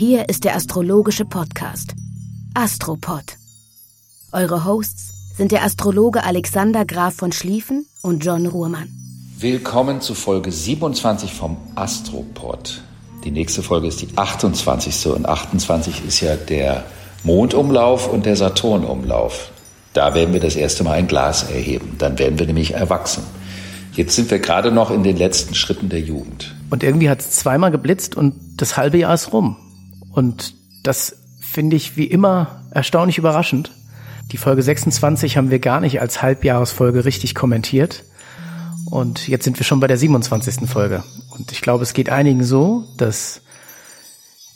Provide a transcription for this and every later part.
Hier ist der astrologische Podcast Astropod. Eure Hosts sind der Astrologe Alexander Graf von Schlieffen und John Ruhrmann. Willkommen zu Folge 27 vom Astropod. Die nächste Folge ist die 28. und 28 ist ja der Mondumlauf und der Saturnumlauf. Da werden wir das erste Mal ein Glas erheben. Dann werden wir nämlich erwachsen. Jetzt sind wir gerade noch in den letzten Schritten der Jugend. Und irgendwie hat es zweimal geblitzt und das halbe Jahr ist rum. Und das finde ich wie immer erstaunlich überraschend. Die Folge 26 haben wir gar nicht als Halbjahresfolge richtig kommentiert. Und jetzt sind wir schon bei der 27. Folge. Und ich glaube, es geht einigen so, dass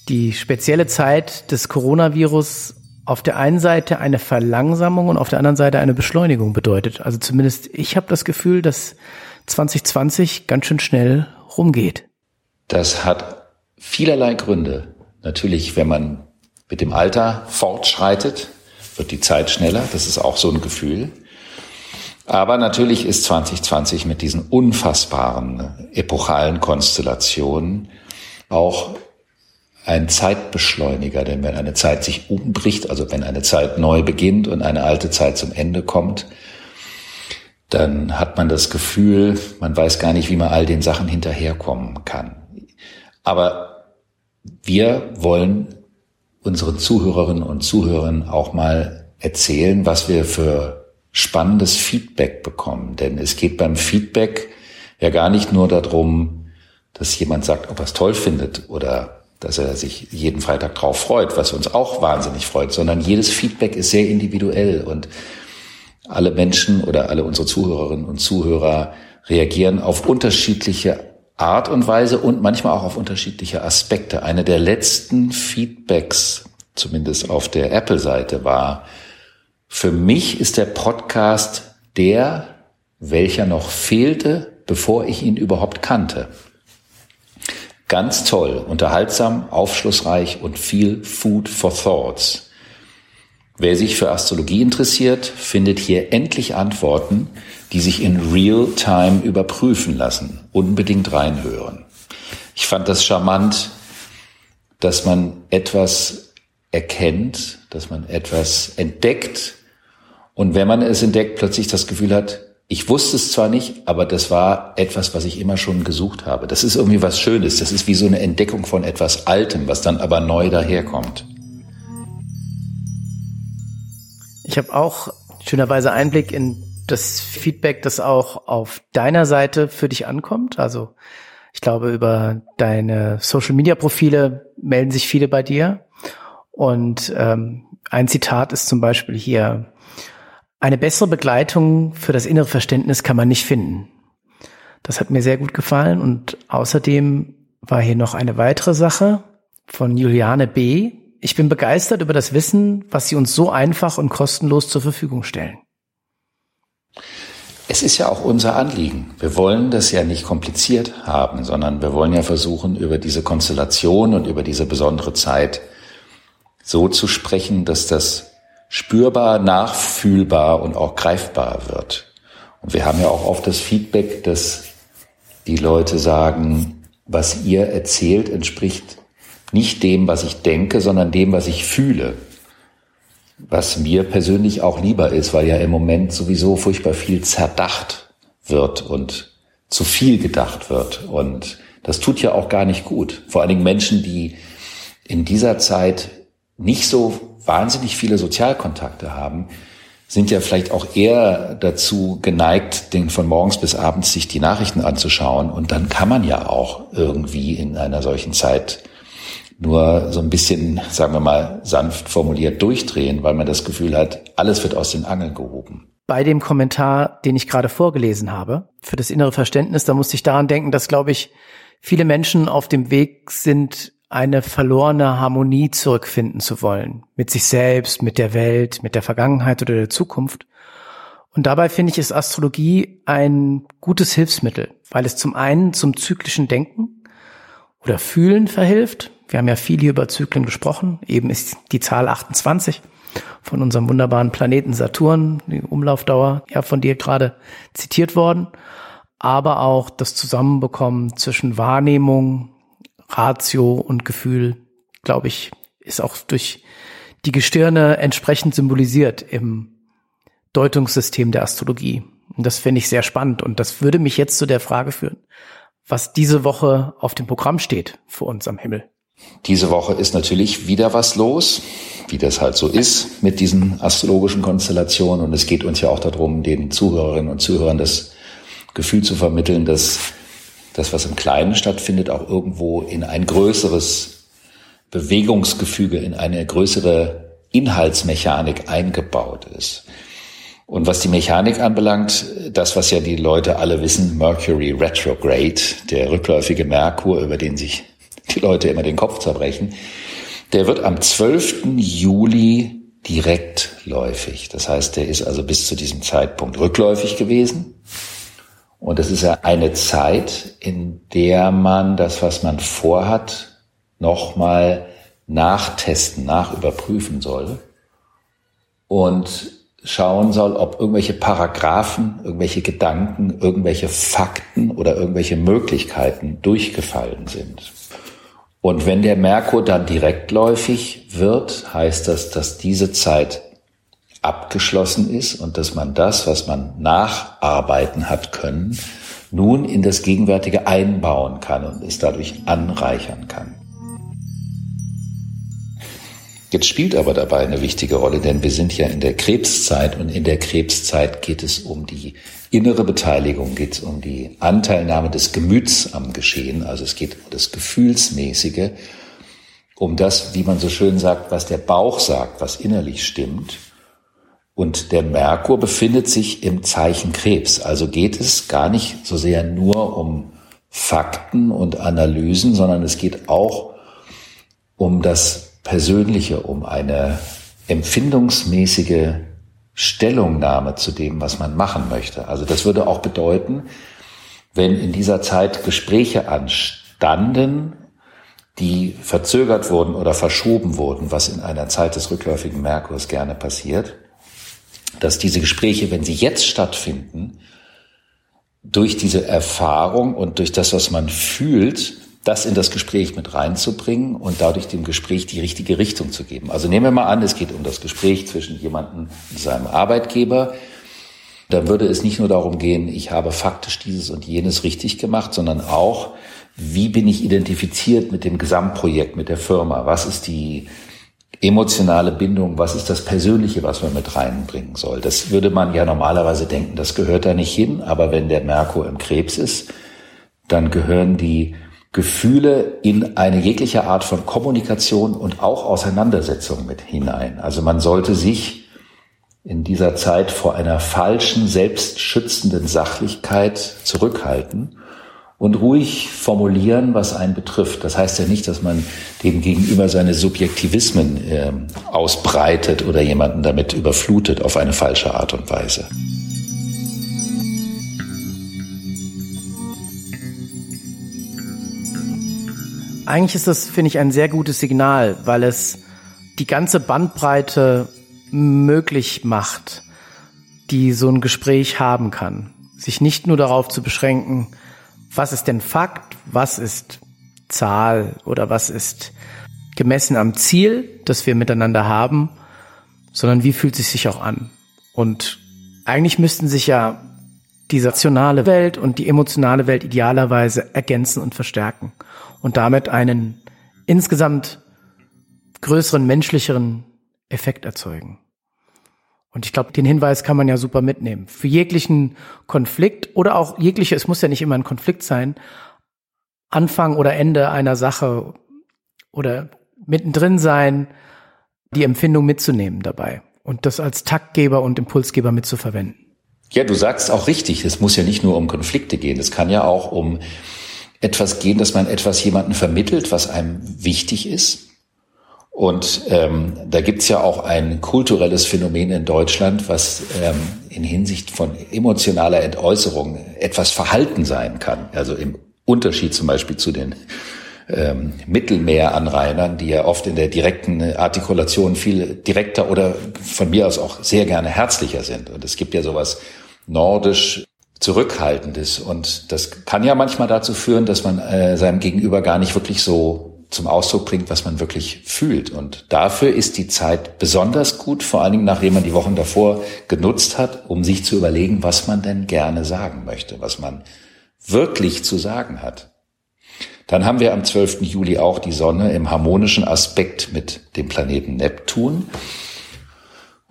die spezielle Zeit des Coronavirus auf der einen Seite eine Verlangsamung und auf der anderen Seite eine Beschleunigung bedeutet. Also zumindest ich habe das Gefühl, dass 2020 ganz schön schnell rumgeht. Das hat vielerlei Gründe. Natürlich, wenn man mit dem Alter fortschreitet, wird die Zeit schneller. Das ist auch so ein Gefühl. Aber natürlich ist 2020 mit diesen unfassbaren epochalen Konstellationen auch ein Zeitbeschleuniger, denn wenn eine Zeit sich umbricht, also wenn eine Zeit neu beginnt und eine alte Zeit zum Ende kommt, dann hat man das Gefühl, man weiß gar nicht, wie man all den Sachen hinterherkommen kann. Aber wir wollen unseren Zuhörerinnen und Zuhörern auch mal erzählen, was wir für spannendes Feedback bekommen. Denn es geht beim Feedback ja gar nicht nur darum, dass jemand sagt, ob er es toll findet oder dass er sich jeden Freitag drauf freut, was uns auch wahnsinnig freut, sondern jedes Feedback ist sehr individuell und alle Menschen oder alle unsere Zuhörerinnen und Zuhörer reagieren auf unterschiedliche Art und Weise und manchmal auch auf unterschiedliche Aspekte. Eine der letzten Feedbacks, zumindest auf der Apple-Seite, war, für mich ist der Podcast der, welcher noch fehlte, bevor ich ihn überhaupt kannte. Ganz toll, unterhaltsam, aufschlussreich und viel Food for Thoughts. Wer sich für Astrologie interessiert, findet hier endlich Antworten, die sich in Real-Time überprüfen lassen. Unbedingt reinhören. Ich fand das charmant, dass man etwas erkennt, dass man etwas entdeckt und wenn man es entdeckt, plötzlich das Gefühl hat, ich wusste es zwar nicht, aber das war etwas, was ich immer schon gesucht habe. Das ist irgendwie was Schönes. Das ist wie so eine Entdeckung von etwas Altem, was dann aber neu daherkommt. Ich habe auch schönerweise Einblick in das Feedback, das auch auf deiner Seite für dich ankommt. Also ich glaube, über deine Social-Media-Profile melden sich viele bei dir. Und ähm, ein Zitat ist zum Beispiel hier, eine bessere Begleitung für das innere Verständnis kann man nicht finden. Das hat mir sehr gut gefallen und außerdem war hier noch eine weitere Sache von Juliane B. Ich bin begeistert über das Wissen, was Sie uns so einfach und kostenlos zur Verfügung stellen. Es ist ja auch unser Anliegen. Wir wollen das ja nicht kompliziert haben, sondern wir wollen ja versuchen, über diese Konstellation und über diese besondere Zeit so zu sprechen, dass das spürbar, nachfühlbar und auch greifbar wird. Und wir haben ja auch oft das Feedback, dass die Leute sagen, was ihr erzählt, entspricht nicht dem, was ich denke, sondern dem, was ich fühle. Was mir persönlich auch lieber ist, weil ja im Moment sowieso furchtbar viel zerdacht wird und zu viel gedacht wird. Und das tut ja auch gar nicht gut. Vor allen Dingen Menschen, die in dieser Zeit nicht so wahnsinnig viele Sozialkontakte haben, sind ja vielleicht auch eher dazu geneigt, den von morgens bis abends sich die Nachrichten anzuschauen. Und dann kann man ja auch irgendwie in einer solchen Zeit nur so ein bisschen, sagen wir mal, sanft formuliert durchdrehen, weil man das Gefühl hat, alles wird aus den Angeln gehoben. Bei dem Kommentar, den ich gerade vorgelesen habe, für das innere Verständnis, da musste ich daran denken, dass, glaube ich, viele Menschen auf dem Weg sind, eine verlorene Harmonie zurückfinden zu wollen. Mit sich selbst, mit der Welt, mit der Vergangenheit oder der Zukunft. Und dabei finde ich, ist Astrologie ein gutes Hilfsmittel, weil es zum einen zum zyklischen Denken oder Fühlen verhilft. Wir haben ja viel hier über Zyklen gesprochen. Eben ist die Zahl 28 von unserem wunderbaren Planeten Saturn, die Umlaufdauer, ja von dir gerade zitiert worden. Aber auch das Zusammenbekommen zwischen Wahrnehmung, Ratio und Gefühl, glaube ich, ist auch durch die Gestirne entsprechend symbolisiert im Deutungssystem der Astrologie. Und das finde ich sehr spannend. Und das würde mich jetzt zu der Frage führen, was diese Woche auf dem Programm steht für uns am Himmel. Diese Woche ist natürlich wieder was los, wie das halt so ist mit diesen astrologischen Konstellationen. Und es geht uns ja auch darum, den Zuhörerinnen und Zuhörern das Gefühl zu vermitteln, dass das, was im Kleinen stattfindet, auch irgendwo in ein größeres Bewegungsgefüge, in eine größere Inhaltsmechanik eingebaut ist. Und was die Mechanik anbelangt, das, was ja die Leute alle wissen, Mercury Retrograde, der rückläufige Merkur, über den sich die Leute immer den Kopf zerbrechen, der wird am 12. Juli direktläufig. Das heißt, der ist also bis zu diesem Zeitpunkt rückläufig gewesen. Und das ist ja eine Zeit, in der man das, was man vorhat, nochmal nachtesten, nachüberprüfen soll. Und schauen soll, ob irgendwelche Paragraphen, irgendwelche Gedanken, irgendwelche Fakten oder irgendwelche Möglichkeiten durchgefallen sind. Und wenn der Merkur dann direktläufig wird, heißt das, dass diese Zeit abgeschlossen ist und dass man das, was man nacharbeiten hat können, nun in das Gegenwärtige einbauen kann und es dadurch anreichern kann. Jetzt spielt aber dabei eine wichtige Rolle, denn wir sind ja in der Krebszeit und in der Krebszeit geht es um die innere Beteiligung, geht es um die Anteilnahme des Gemüts am Geschehen, also es geht um das Gefühlsmäßige, um das, wie man so schön sagt, was der Bauch sagt, was innerlich stimmt. Und der Merkur befindet sich im Zeichen Krebs, also geht es gar nicht so sehr nur um Fakten und Analysen, sondern es geht auch um das Persönliche, um eine empfindungsmäßige Stellungnahme zu dem, was man machen möchte. Also das würde auch bedeuten, wenn in dieser Zeit Gespräche anstanden, die verzögert wurden oder verschoben wurden, was in einer Zeit des rückläufigen Merkurs gerne passiert, dass diese Gespräche, wenn sie jetzt stattfinden, durch diese Erfahrung und durch das, was man fühlt, das in das Gespräch mit reinzubringen und dadurch dem Gespräch die richtige Richtung zu geben. Also nehmen wir mal an, es geht um das Gespräch zwischen jemandem und seinem Arbeitgeber. Dann würde es nicht nur darum gehen, ich habe faktisch dieses und jenes richtig gemacht, sondern auch, wie bin ich identifiziert mit dem Gesamtprojekt, mit der Firma? Was ist die emotionale Bindung? Was ist das Persönliche, was man mit reinbringen soll? Das würde man ja normalerweise denken, das gehört da nicht hin. Aber wenn der Merkur im Krebs ist, dann gehören die Gefühle in eine jegliche Art von Kommunikation und auch Auseinandersetzung mit hinein. Also man sollte sich in dieser Zeit vor einer falschen, selbstschützenden Sachlichkeit zurückhalten und ruhig formulieren, was einen betrifft. Das heißt ja nicht, dass man dem gegenüber seine Subjektivismen äh, ausbreitet oder jemanden damit überflutet auf eine falsche Art und Weise. Eigentlich ist das, finde ich, ein sehr gutes Signal, weil es die ganze Bandbreite möglich macht, die so ein Gespräch haben kann. Sich nicht nur darauf zu beschränken, was ist denn Fakt, was ist Zahl oder was ist gemessen am Ziel, das wir miteinander haben, sondern wie fühlt es sich auch an. Und eigentlich müssten sich ja die rationale Welt und die emotionale Welt idealerweise ergänzen und verstärken und damit einen insgesamt größeren menschlicheren Effekt erzeugen. Und ich glaube, den Hinweis kann man ja super mitnehmen. Für jeglichen Konflikt oder auch jegliche, es muss ja nicht immer ein Konflikt sein, Anfang oder Ende einer Sache oder mittendrin sein, die Empfindung mitzunehmen dabei und das als Taktgeber und Impulsgeber mitzuverwenden. Ja, du sagst auch richtig, es muss ja nicht nur um Konflikte gehen, es kann ja auch um etwas gehen, dass man etwas jemanden vermittelt, was einem wichtig ist. Und ähm, da gibt's ja auch ein kulturelles Phänomen in Deutschland, was ähm, in Hinsicht von emotionaler Entäußerung etwas verhalten sein kann. Also im Unterschied zum Beispiel zu den ähm, Mittelmeeranrainern, die ja oft in der direkten Artikulation viel direkter oder von mir aus auch sehr gerne herzlicher sind. Und es gibt ja sowas nordisch Zurückhaltendes. Und das kann ja manchmal dazu führen, dass man äh, seinem Gegenüber gar nicht wirklich so zum Ausdruck bringt, was man wirklich fühlt. Und dafür ist die Zeit besonders gut, vor allen Dingen nachdem man die Wochen davor genutzt hat, um sich zu überlegen, was man denn gerne sagen möchte, was man wirklich zu sagen hat. Dann haben wir am 12. Juli auch die Sonne im harmonischen Aspekt mit dem Planeten Neptun.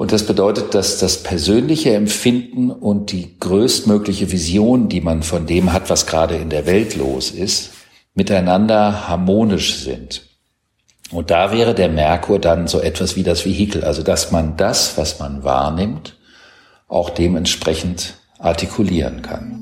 Und das bedeutet, dass das persönliche Empfinden und die größtmögliche Vision, die man von dem hat, was gerade in der Welt los ist, miteinander harmonisch sind. Und da wäre der Merkur dann so etwas wie das Vehikel, also dass man das, was man wahrnimmt, auch dementsprechend artikulieren kann.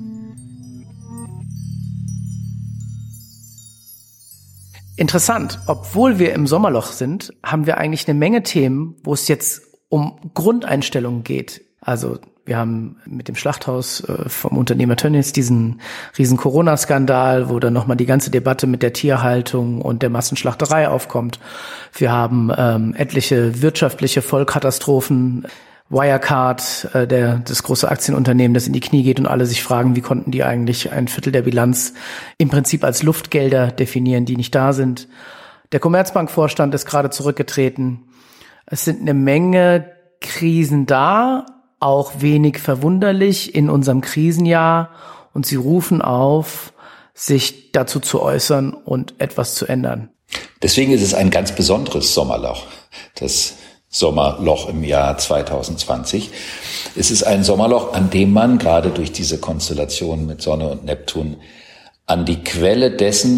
Interessant. Obwohl wir im Sommerloch sind, haben wir eigentlich eine Menge Themen, wo es jetzt um Grundeinstellungen geht. Also wir haben mit dem Schlachthaus äh, vom Unternehmer Tönnies diesen riesen Corona-Skandal, wo dann nochmal die ganze Debatte mit der Tierhaltung und der Massenschlachterei aufkommt. Wir haben ähm, etliche wirtschaftliche Vollkatastrophen. Wirecard, äh, der, das große Aktienunternehmen, das in die Knie geht und alle sich fragen, wie konnten die eigentlich ein Viertel der Bilanz im Prinzip als Luftgelder definieren, die nicht da sind. Der Commerzbankvorstand ist gerade zurückgetreten. Es sind eine Menge Krisen da, auch wenig verwunderlich in unserem Krisenjahr und sie rufen auf, sich dazu zu äußern und etwas zu ändern. Deswegen ist es ein ganz besonderes Sommerloch, das Sommerloch im Jahr 2020. Es ist ein Sommerloch, an dem man gerade durch diese Konstellation mit Sonne und Neptun an die Quelle dessen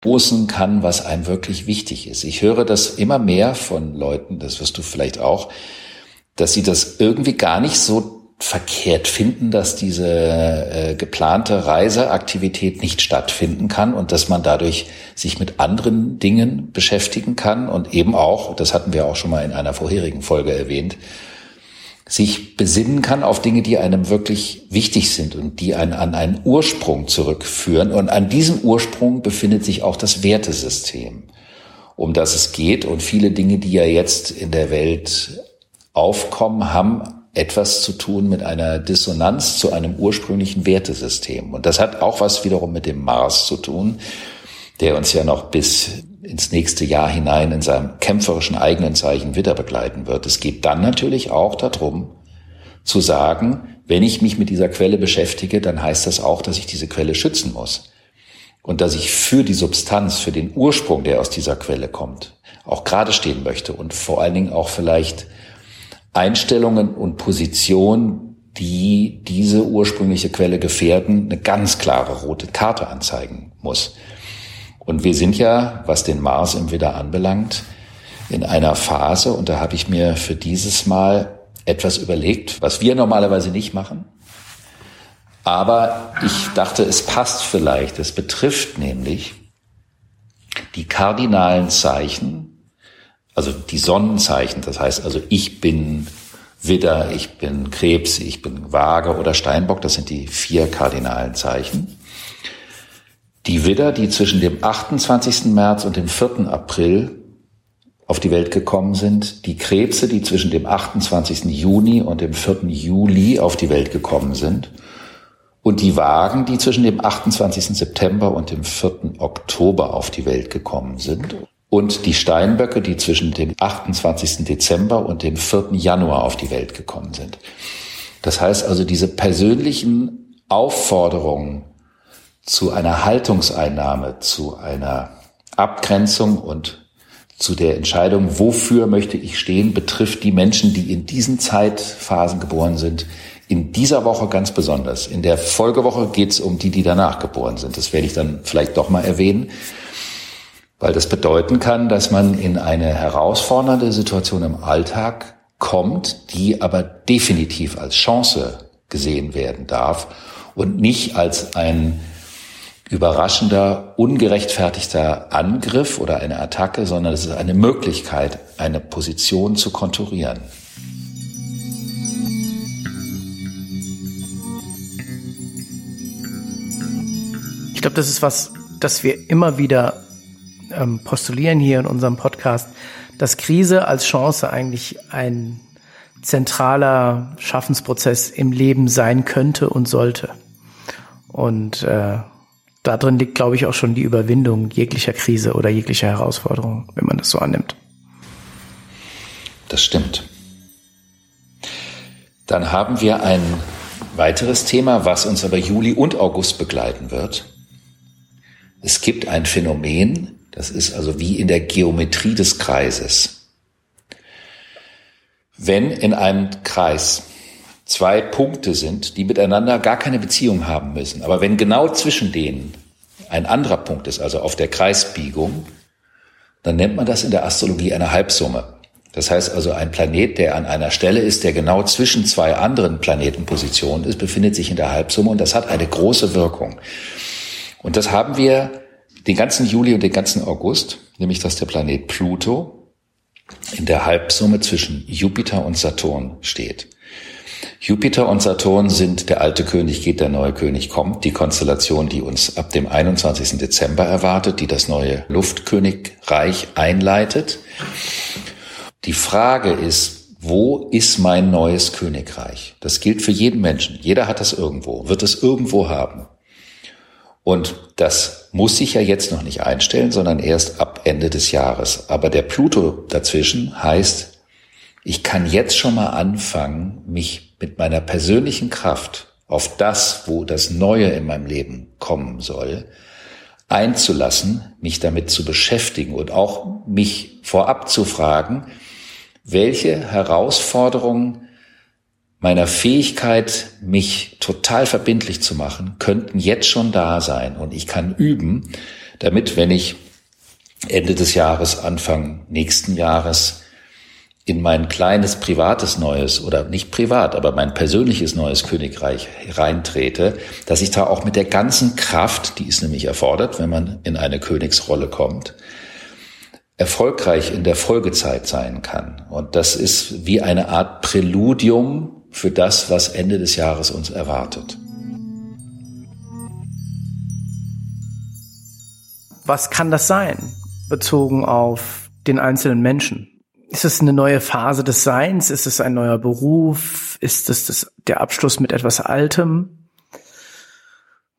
Stoßen kann, was einem wirklich wichtig ist. Ich höre das immer mehr von Leuten, das wirst du vielleicht auch, dass sie das irgendwie gar nicht so verkehrt finden, dass diese äh, geplante Reiseaktivität nicht stattfinden kann und dass man dadurch sich mit anderen Dingen beschäftigen kann und eben auch, das hatten wir auch schon mal in einer vorherigen Folge erwähnt, sich besinnen kann auf Dinge, die einem wirklich wichtig sind und die einen an einen Ursprung zurückführen. Und an diesem Ursprung befindet sich auch das Wertesystem, um das es geht. Und viele Dinge, die ja jetzt in der Welt aufkommen, haben etwas zu tun mit einer Dissonanz zu einem ursprünglichen Wertesystem. Und das hat auch was wiederum mit dem Mars zu tun, der uns ja noch bis ins nächste Jahr hinein in seinem kämpferischen eigenen Zeichen wieder begleiten wird. Es geht dann natürlich auch darum, zu sagen, wenn ich mich mit dieser Quelle beschäftige, dann heißt das auch, dass ich diese Quelle schützen muss. Und dass ich für die Substanz, für den Ursprung, der aus dieser Quelle kommt, auch gerade stehen möchte und vor allen Dingen auch vielleicht Einstellungen und Positionen, die diese ursprüngliche Quelle gefährden, eine ganz klare rote Karte anzeigen muss. Und wir sind ja, was den Mars im Widder anbelangt, in einer Phase, und da habe ich mir für dieses Mal etwas überlegt, was wir normalerweise nicht machen. Aber ich dachte, es passt vielleicht. Es betrifft nämlich die kardinalen Zeichen, also die Sonnenzeichen. Das heißt also, ich bin Widder, ich bin Krebs, ich bin Waage oder Steinbock. Das sind die vier kardinalen Zeichen. Die Widder, die zwischen dem 28. März und dem 4. April auf die Welt gekommen sind, die Krebse, die zwischen dem 28. Juni und dem 4. Juli auf die Welt gekommen sind, und die Wagen, die zwischen dem 28. September und dem 4. Oktober auf die Welt gekommen sind, und die Steinböcke, die zwischen dem 28. Dezember und dem 4. Januar auf die Welt gekommen sind. Das heißt also, diese persönlichen Aufforderungen zu einer Haltungseinnahme, zu einer Abgrenzung und zu der Entscheidung, wofür möchte ich stehen, betrifft die Menschen, die in diesen Zeitphasen geboren sind, in dieser Woche ganz besonders. In der Folgewoche geht es um die, die danach geboren sind. Das werde ich dann vielleicht doch mal erwähnen, weil das bedeuten kann, dass man in eine herausfordernde Situation im Alltag kommt, die aber definitiv als Chance gesehen werden darf und nicht als ein überraschender, ungerechtfertigter Angriff oder eine Attacke, sondern es ist eine Möglichkeit, eine Position zu konturieren. Ich glaube, das ist was, das wir immer wieder ähm, postulieren hier in unserem Podcast, dass Krise als Chance eigentlich ein zentraler Schaffensprozess im Leben sein könnte und sollte. Und äh, darin liegt, glaube ich, auch schon die Überwindung jeglicher Krise oder jeglicher Herausforderung, wenn man das so annimmt. Das stimmt. Dann haben wir ein weiteres Thema, was uns aber Juli und August begleiten wird. Es gibt ein Phänomen, das ist also wie in der Geometrie des Kreises. Wenn in einem Kreis zwei Punkte sind, die miteinander gar keine Beziehung haben müssen. Aber wenn genau zwischen denen ein anderer Punkt ist, also auf der Kreisbiegung, dann nennt man das in der Astrologie eine Halbsumme. Das heißt also, ein Planet, der an einer Stelle ist, der genau zwischen zwei anderen Planetenpositionen ist, befindet sich in der Halbsumme und das hat eine große Wirkung. Und das haben wir den ganzen Juli und den ganzen August, nämlich dass der Planet Pluto in der Halbsumme zwischen Jupiter und Saturn steht. Jupiter und Saturn sind der alte König geht, der neue König kommt, die Konstellation, die uns ab dem 21. Dezember erwartet, die das neue Luftkönigreich einleitet. Die Frage ist, wo ist mein neues Königreich? Das gilt für jeden Menschen. Jeder hat das irgendwo, wird es irgendwo haben. Und das muss sich ja jetzt noch nicht einstellen, sondern erst ab Ende des Jahres. Aber der Pluto dazwischen heißt, ich kann jetzt schon mal anfangen, mich mit meiner persönlichen Kraft auf das, wo das Neue in meinem Leben kommen soll, einzulassen, mich damit zu beschäftigen und auch mich vorab zu fragen, welche Herausforderungen meiner Fähigkeit, mich total verbindlich zu machen, könnten jetzt schon da sein. Und ich kann üben, damit, wenn ich Ende des Jahres, Anfang nächsten Jahres in mein kleines privates neues oder nicht privat, aber mein persönliches neues Königreich reintrete, dass ich da auch mit der ganzen Kraft, die ist nämlich erfordert, wenn man in eine Königsrolle kommt, erfolgreich in der Folgezeit sein kann. Und das ist wie eine Art Präludium für das, was Ende des Jahres uns erwartet. Was kann das sein, bezogen auf den einzelnen Menschen? Ist es eine neue Phase des Seins? Ist es ein neuer Beruf? Ist es das, der Abschluss mit etwas Altem?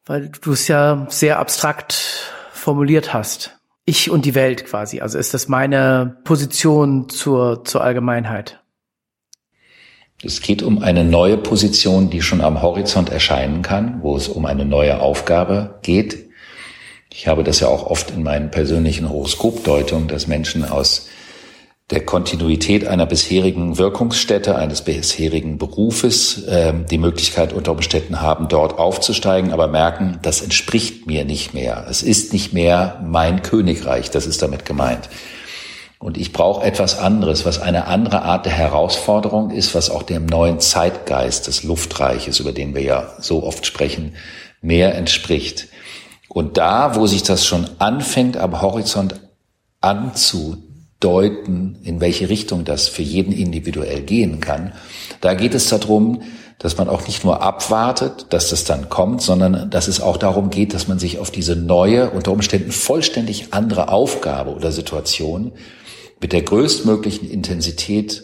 Weil du es ja sehr abstrakt formuliert hast. Ich und die Welt quasi. Also ist das meine Position zur, zur Allgemeinheit? Es geht um eine neue Position, die schon am Horizont erscheinen kann, wo es um eine neue Aufgabe geht. Ich habe das ja auch oft in meinen persönlichen Horoskopdeutungen, dass Menschen aus der Kontinuität einer bisherigen Wirkungsstätte, eines bisherigen Berufes äh, die Möglichkeit unter Umständen haben, dort aufzusteigen, aber merken, das entspricht mir nicht mehr. Es ist nicht mehr mein Königreich, das ist damit gemeint. Und ich brauche etwas anderes, was eine andere Art der Herausforderung ist, was auch dem neuen Zeitgeist des Luftreiches, über den wir ja so oft sprechen, mehr entspricht. Und da, wo sich das schon anfängt, am Horizont anzu deuten, in welche Richtung das für jeden individuell gehen kann. Da geht es darum, dass man auch nicht nur abwartet, dass das dann kommt, sondern dass es auch darum geht, dass man sich auf diese neue, unter Umständen vollständig andere Aufgabe oder Situation mit der größtmöglichen Intensität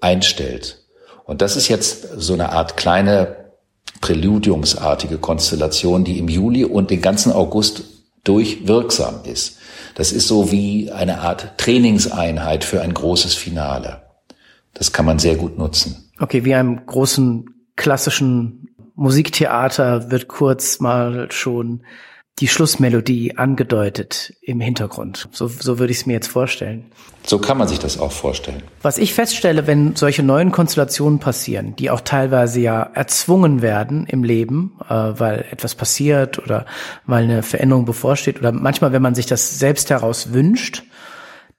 einstellt. Und das ist jetzt so eine Art kleine präludiumsartige Konstellation, die im Juli und den ganzen August durchwirksam ist. Das ist so wie eine Art Trainingseinheit für ein großes Finale. Das kann man sehr gut nutzen. Okay, wie einem großen klassischen Musiktheater wird kurz mal schon die Schlussmelodie angedeutet im Hintergrund. So, so würde ich es mir jetzt vorstellen. So kann man sich das auch vorstellen. Was ich feststelle, wenn solche neuen Konstellationen passieren, die auch teilweise ja erzwungen werden im Leben, äh, weil etwas passiert oder weil eine Veränderung bevorsteht oder manchmal, wenn man sich das selbst heraus wünscht,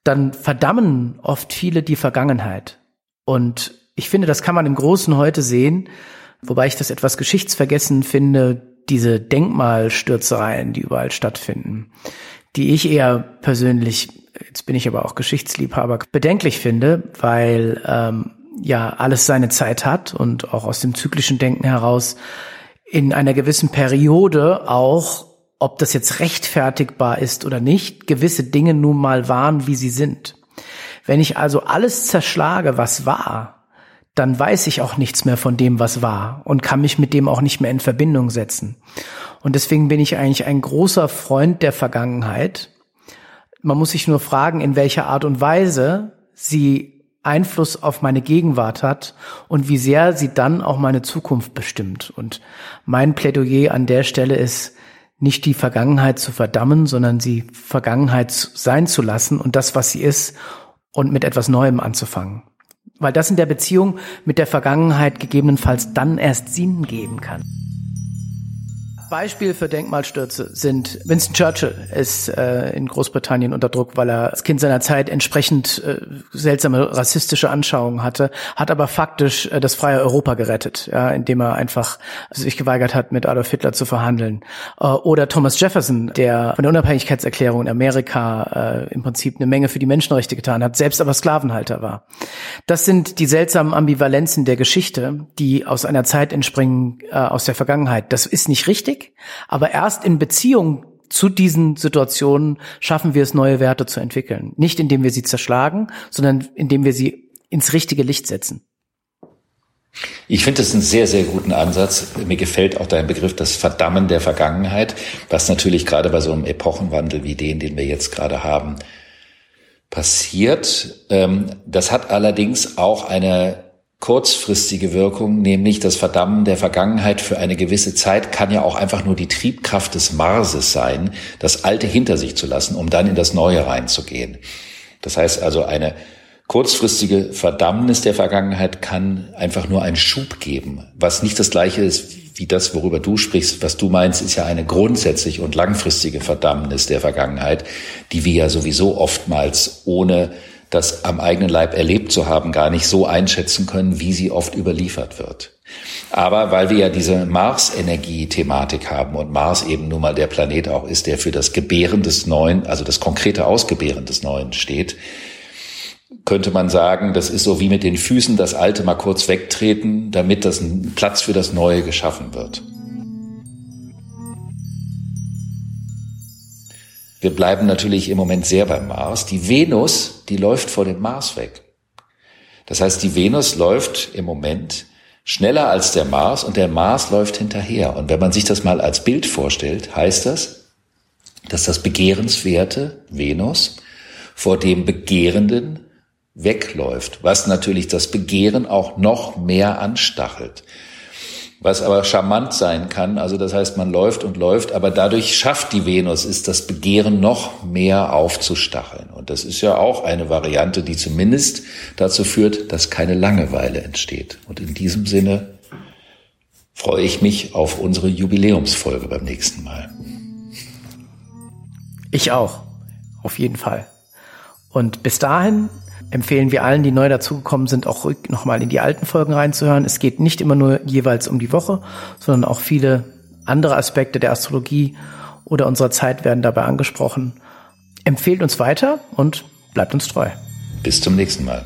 dann verdammen oft viele die Vergangenheit. Und ich finde, das kann man im Großen heute sehen, wobei ich das etwas geschichtsvergessen finde, diese Denkmalstürzereien, die überall stattfinden, die ich eher persönlich, jetzt bin ich aber auch Geschichtsliebhaber, bedenklich finde, weil ähm, ja alles seine Zeit hat und auch aus dem zyklischen Denken heraus in einer gewissen Periode auch, ob das jetzt rechtfertigbar ist oder nicht, gewisse Dinge nun mal waren, wie sie sind. Wenn ich also alles zerschlage, was war, dann weiß ich auch nichts mehr von dem, was war und kann mich mit dem auch nicht mehr in Verbindung setzen. Und deswegen bin ich eigentlich ein großer Freund der Vergangenheit. Man muss sich nur fragen, in welcher Art und Weise sie Einfluss auf meine Gegenwart hat und wie sehr sie dann auch meine Zukunft bestimmt. Und mein Plädoyer an der Stelle ist, nicht die Vergangenheit zu verdammen, sondern sie Vergangenheit sein zu lassen und das, was sie ist, und mit etwas Neuem anzufangen weil das in der Beziehung mit der Vergangenheit gegebenenfalls dann erst Sinn geben kann. Beispiel für Denkmalstürze sind Winston Churchill ist äh, in Großbritannien unter Druck, weil er als Kind seiner Zeit entsprechend äh, seltsame rassistische Anschauungen hatte, hat aber faktisch äh, das freie Europa gerettet, ja, indem er einfach sich geweigert hat, mit Adolf Hitler zu verhandeln. Äh, oder Thomas Jefferson, der von der Unabhängigkeitserklärung in Amerika äh, im Prinzip eine Menge für die Menschenrechte getan hat, selbst aber Sklavenhalter war. Das sind die seltsamen Ambivalenzen der Geschichte, die aus einer Zeit entspringen, äh, aus der Vergangenheit. Das ist nicht richtig wichtig, aber erst in Beziehung zu diesen Situationen schaffen wir es, neue Werte zu entwickeln. Nicht indem wir sie zerschlagen, sondern indem wir sie ins richtige Licht setzen. Ich finde das einen sehr, sehr guten Ansatz. Mir gefällt auch dein Begriff, das Verdammen der Vergangenheit, was natürlich gerade bei so einem Epochenwandel wie den, den wir jetzt gerade haben, passiert. Ähm, das hat allerdings auch eine kurzfristige Wirkung, nämlich das Verdammen der Vergangenheit für eine gewisse Zeit kann ja auch einfach nur die Triebkraft des Marses sein, das Alte hinter sich zu lassen, um dann in das Neue reinzugehen. Das heißt also, eine kurzfristige Verdammnis der Vergangenheit kann einfach nur einen Schub geben, was nicht das gleiche ist wie das, worüber du sprichst. Was du meinst, ist ja eine grundsätzliche und langfristige Verdammnis der Vergangenheit, die wir ja sowieso oftmals ohne das am eigenen Leib erlebt zu haben, gar nicht so einschätzen können, wie sie oft überliefert wird. Aber weil wir ja diese Mars-Energie-Thematik haben und Mars eben nun mal der Planet auch ist, der für das Gebären des Neuen, also das konkrete Ausgebären des Neuen steht, könnte man sagen, das ist so wie mit den Füßen das Alte mal kurz wegtreten, damit das Platz für das Neue geschaffen wird. Wir bleiben natürlich im Moment sehr beim Mars. Die Venus, die läuft vor dem Mars weg. Das heißt, die Venus läuft im Moment schneller als der Mars und der Mars läuft hinterher. Und wenn man sich das mal als Bild vorstellt, heißt das, dass das begehrenswerte Venus vor dem Begehrenden wegläuft, was natürlich das Begehren auch noch mehr anstachelt was aber charmant sein kann. Also das heißt, man läuft und läuft, aber dadurch schafft die Venus ist das Begehren noch mehr aufzustacheln. Und das ist ja auch eine Variante, die zumindest dazu führt, dass keine Langeweile entsteht. Und in diesem Sinne freue ich mich auf unsere Jubiläumsfolge beim nächsten Mal. Ich auch, auf jeden Fall. Und bis dahin empfehlen wir allen, die neu dazugekommen sind, auch ruhig nochmal in die alten Folgen reinzuhören. Es geht nicht immer nur jeweils um die Woche, sondern auch viele andere Aspekte der Astrologie oder unserer Zeit werden dabei angesprochen. Empfehlt uns weiter und bleibt uns treu. Bis zum nächsten Mal.